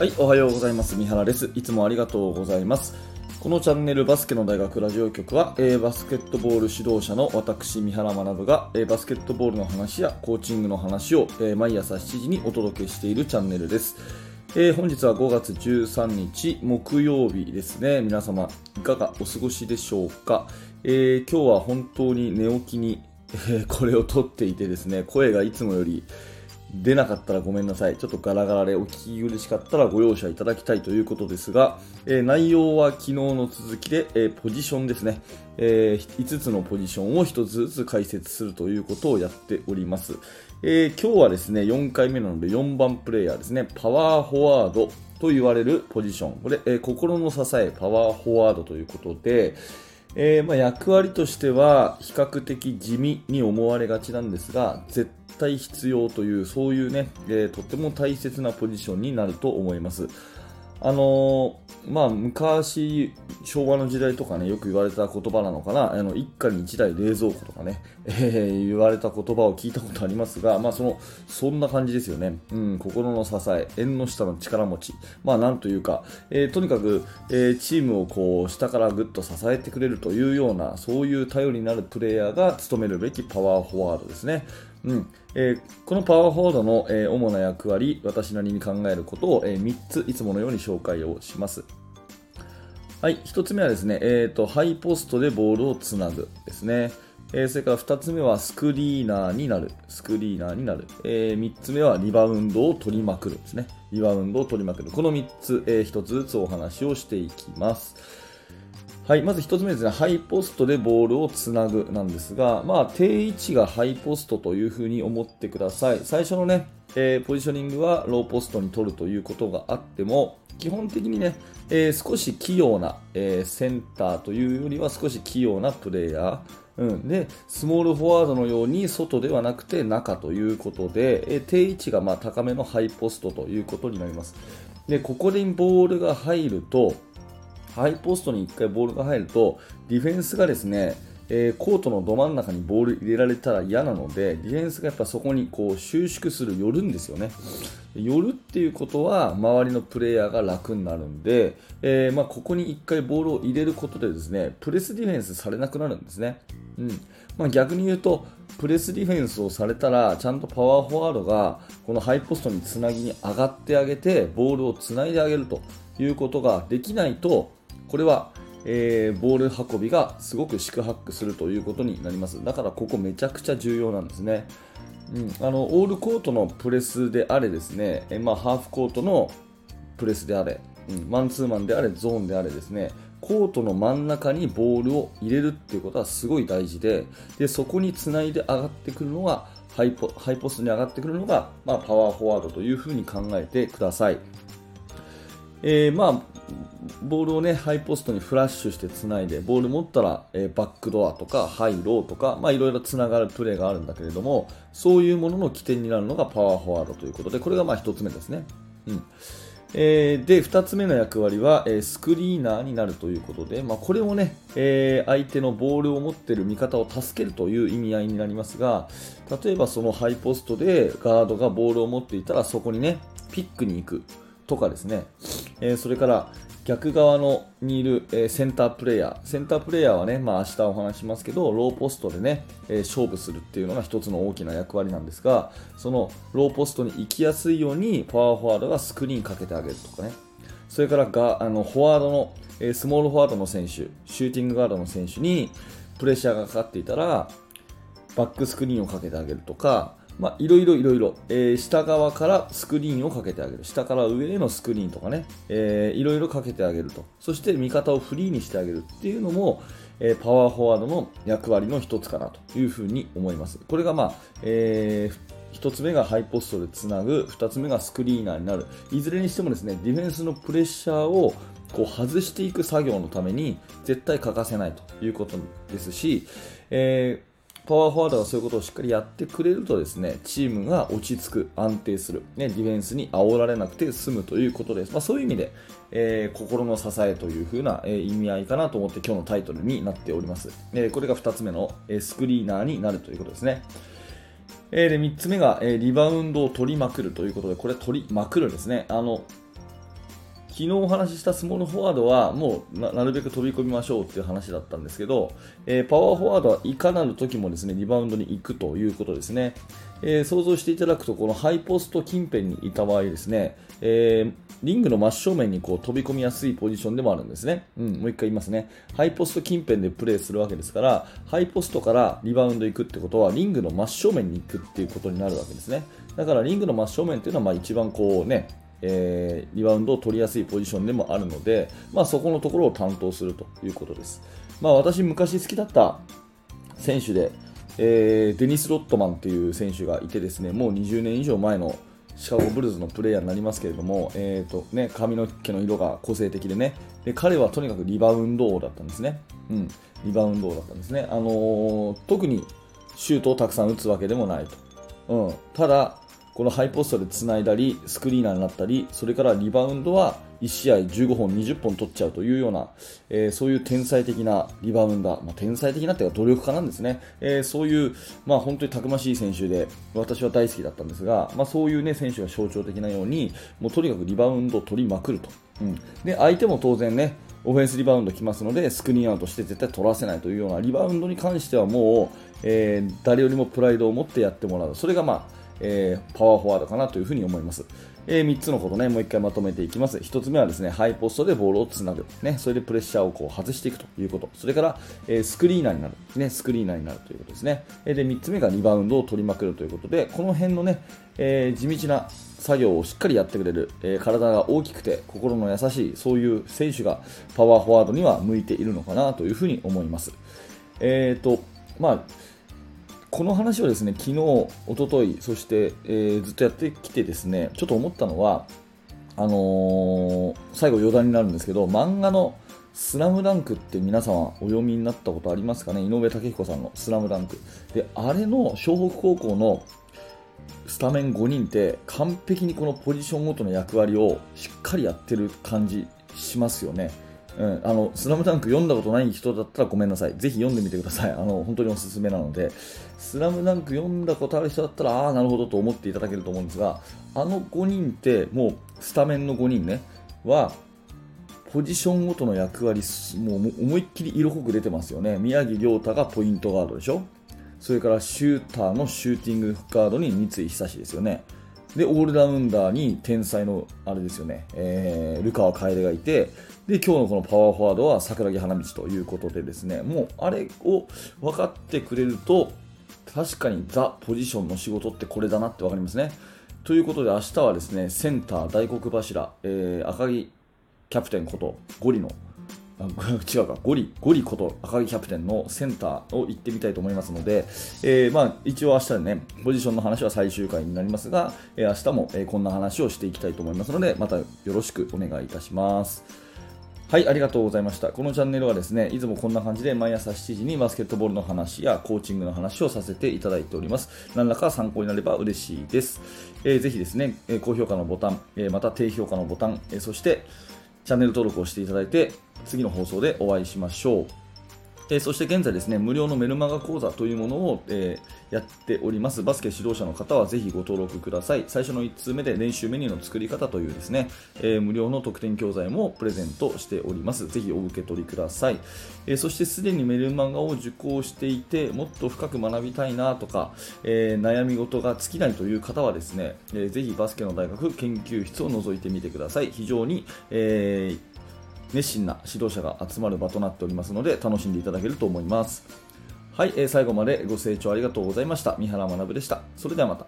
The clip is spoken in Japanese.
はい、おはようございます。三原です。いつもありがとうございます。このチャンネルバスケの大学ラジオ局は、えーバスケットボール指導者の私、三原学が、えーバスケットボールの話やコーチングの話を、えー毎朝7時にお届けしているチャンネルです。え本日は5月13日木曜日ですね。皆様、いかがお過ごしでしょうか？え今日は本当に寝起きに、えこれを撮っていてですね、声がいつもより出なかったらごめんなさい。ちょっとガラガラでお聞き苦しかったらご容赦いただきたいということですが、えー内容は昨日の続きで、えーポジションですね、え5つのポジションを1つずつ解説するということをやっております。え今日はですね、4回目なので4番プレイヤーですね、パワーフォワードと言われるポジション。これ、え心の支え、パワーフォワードということで、えーまあ、役割としては比較的地味に思われがちなんですが絶対必要というそういうね、えーとても大切なポジションになると思います。あのーまあ昔昭和の時代とかねよく言われた言葉なのかな。あの一家に一台冷蔵庫とかね、えー言われた言葉を聞いたことありますがまあそのそんな感じですよね、うん、心の支え縁の下の力持ち。まあなんというか、えーとにかく、えーチームをこう下からぐっと支えてくれるというようなそういう頼りになるプレイヤーが務めるべきパワーフォワードですね。うんえーこのパワーフォードの、えー主な役割、私なりに考えることを、え3ついつものように紹介をします。はい、1つ目はですね、えーと、ハイポストでボールをつなぐですね。えーそれから2つ目はスクリーナーになる。スクリーナーになる。え3つ目はリバウンドを取りまくるですね。リバウンドを取りまくる。この3つ、え1つずつお話をしていきます。はい、まず1つ目ですね、ハイポストでボールをつなぐなんですが、まあ、定位置がハイポストというふうに思ってください。最初のね、えーポジショニングはローポストに取るということがあっても、基本的にね、えー少し器用な、えーセンターというよりは少し器用なプレイヤー。うん、でスモールフォワードのように外ではなくて中ということで、えー定位置がま高めのハイポストということになります。でここでボールが入ると、ハイポストに1回ボールが入ると、ディフェンスがですね、えーコートのど真ん中にボール入れられたら嫌なので、ディフェンスがやっぱそこにこう収縮する、寄るんですよね。寄るっていうことは、周りのプレイヤーが楽になるんで、えーまあ、ここに1回ボールを入れることでですね、プレスディフェンスされなくなるんですね。うんまあ、逆に言うと、プレスディフェンスをされたら、ちゃんとパワーフォワードがこのハイポストにつなぎに上がってあげて、ボールをつないであげるということができないと、これは、えーボール運びがすごく四苦八苦するということになります。だからここめちゃくちゃ重要なんですね。うん、あのオールコートのプレスであれですね、えまあ、ハーフコートのプレスであれ、うん、マンツーマンであれ、ゾーンであれですね、コートの真ん中にボールを入れるっていうことはすごい大事で、でそこにつないで上がってくるのが、ハイポハイポストに上がってくるのが、まあ、パワーフォワードというふうに考えてください。えーまあ、ボールをね、ハイポストにフラッシュしてつないで、ボール持ったら、えーバックドアとか、ハイローとか、まあいろいろつながるプレーがあるんだけれども、そういうものの起点になるのがパワーフォワードということで、これがまあ一つ目ですね。うん。えーで、2つ目の役割は、えースクリーナーになるということで、まあ、これもね、えー相手のボールを持っている味方を助けるという意味合いになりますが、例えばそのハイポストでガードがボールを持っていたら、そこにね、ピックに行くとかですね、えーそれから逆側のにいる、えーセンタープレイヤー、センタープレイヤーはね、まあ明日お話しますけど、ローポストでね、えー勝負するっていうのが一つの大きな役割なんですが、そのローポストに行きやすいようにパワーフォワードがスクリーンかけてあげるとかね、それからがあのフォワードの、えスモールフォワードの選手、シューティングガードの選手にプレッシャーがかかっていたら、バックスクリーンをかけてあげるとか、まあ、いろいろいろいろ、えー下側からスクリーンをかけてあげる。下から上へのスクリーンとかね、えーいろいろかけてあげると。そして味方をフリーにしてあげるっていうのも、えーパワーフォワードの役割の一つかなというふうに思います。これがまあ、えー1つ目がハイポストでつなぐ、2つ目がスクリーナーになる。いずれにしてもですね、ディフェンスのプレッシャーをこう外していく作業のために絶対欠かせないということですし、えーパワーフォワードがそういうことをしっかりやってくれるとですねチームが落ち着く、安定する、ね、ディフェンスに煽られなくて済むということです。まあ、そういう意味で、えー心の支えという風な、えー意味合いかなと思って今日のタイトルになっております。えーこれが2つ目の、えースクリーナーになるということですね。えーで3つ目が、えーリバウンドを取りまくるということで、これ取りまくるですね。あの昨日お話ししたスモールフォワードはもうなるべく飛び込みましょうっていう話だったんですけど、えー、パワーフォワードはいかなる時もですねリバウンドに行くということですね、えー、想像していただくとこのハイポスト近辺にいた場合ですね、えー、リングの真正面にこう飛び込みやすいポジションでもあるんですね、うん、もう一回言いますね。ハイポスト近辺でプレーするわけですからハイポストからリバウンド行くってことはリングの真正面に行くっていうことになるわけですね。だからリングの真正面っていうのはまあ一番こうねえー、リバウンドを取りやすいポジションでもあるので、まあ、そこのところを担当するということです。まあ、私、昔好きだった選手で、えー、デニス・ロットマンという選手がいてですねもう20年以上前のシカゴブルーズのプレーヤーになりますけれども、えーとね、髪の毛の色が個性的でねで彼はとにかくリバウンド王だったんですね、うん、リバウンド王だったんですね、あのー、特にシュートをたくさん打つわけでもないと、うん、ただこのハイポストでつないだり、スクリーナーになったり、それからリバウンドは1試合15本、20本取っちゃうというような、えー、そういう天才的なリバウンダー、まあ、天才的なっていうか努力家なんですね、えー、そういう、まあ、本当にたくましい選手で、私は大好きだったんですが、まあ、そういう、ね、選手が象徴的なように、もうとにかくリバウンドを取りまくると。うん、で相手も当然ね、オフェンスリバウンド来ますので、スクリーンアウトして絶対取らせないというようなリバウンドに関してはもう、えー、誰よりもプライドを持ってやってもらう。それがまあえー、パワーフォワードかなというふに思います。えー、3つのことね、もう1回まとめていきます。1つ目はですね、ハイポストでボールをつなぐ。ね、それでプレッシャーをこう外していくということ。それから、えー、スクリーナーになる。ね、スクリーナーになるということですね。えで、3つ目がリバウンドを取りまくるということで、この辺のね、え地道な作業をしっかりやってくれる、え体が大きくて心の優しい、そういう選手がパワーフォワードには向いているのかなというふうに思います。えっ、と、まあ、この話をですね昨日、おととい、そして、えー、ずっとやってきてですねちょっと思ったのはあのー、最後余談になるんですけど漫画の「スラムダンクって皆様お読みになったことありますかね？井上武彦さんの「スラムダンクであれの湘北高校のスタメン5人って完璧にこのポジションごとの役割をしっかりやってる感じしますよね。うん、あの、スラムダンク読んだことない人だったらごめんなさい。ぜひ読んでみてください。あの、本当におすすめなので、スラムダンク読んだことある人だったら、ああ、なるほどと思っていただけると思うんですが、あの5人って、もう、スタメンの5人ね、は、ポジションごとの役割、もう思いっきり色濃く出てますよね。宮城亮太がポイントガードでしょそれからシューターのシューティングガードに三井久志ですよね。で、オールラウンダーに天才の、あれですよね、えー、ルカワ楓がいて、で、今日のこのパワーフォワードは桜木花道ということでですね、もうあれを分かってくれると、確かにザ・ポジションの仕事ってこれだなって分かりますね。ということで明日はですね、センター大黒柱、えー、赤木キャプテンことゴリの違うか、ゴリ、ゴリこと赤木キャプテンのセンターを行ってみたいと思いますので、えー、まあ、一応明日でね、ポジションの話は最終回になりますが、えー、明日も、えこんな話をしていきたいと思いますので、またよろしくお願いいたします。はい、ありがとうございました。このチャンネルはですね、いつもこんな感じで毎朝7時にバスケットボールの話やコーチングの話をさせていただいております。何らか参考になれば嬉しいです。えー、ぜひですね、高評価のボタン、えまた低評価のボタン、えそして、チャンネル登録をしていただいて、次の放送でお会いしましょう。え、そして現在ですね、無料のメルマガ講座というものを、えー、やっております。バスケ指導者の方はぜひご登録ください。最初の1通目で練習メニューの作り方というですね、えー、無料の特典教材もプレゼントしております。ぜひお受け取りください。えそしてすでにメルマガを受講していて、もっと深く学びたいなとか、え悩み事が尽きないという方はですね、えー、ぜひバスケの大学研究室を覗いてみてください。非常に、えー熱心な指導者が集まる場となっておりますので楽しんでいただけると思います。はい、えー、最後までご清聴ありがとうございました。三原学でした。それではまた。